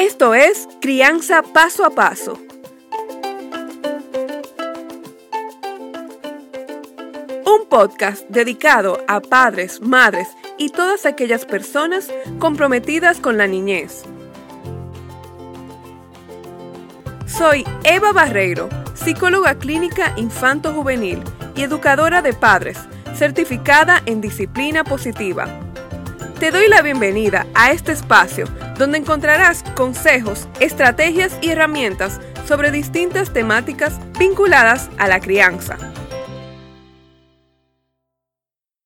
Esto es Crianza Paso a Paso. Un podcast dedicado a padres, madres y todas aquellas personas comprometidas con la niñez. Soy Eva Barreiro, psicóloga clínica infanto-juvenil y educadora de padres, certificada en disciplina positiva. Te doy la bienvenida a este espacio donde encontrarás consejos, estrategias y herramientas sobre distintas temáticas vinculadas a la crianza.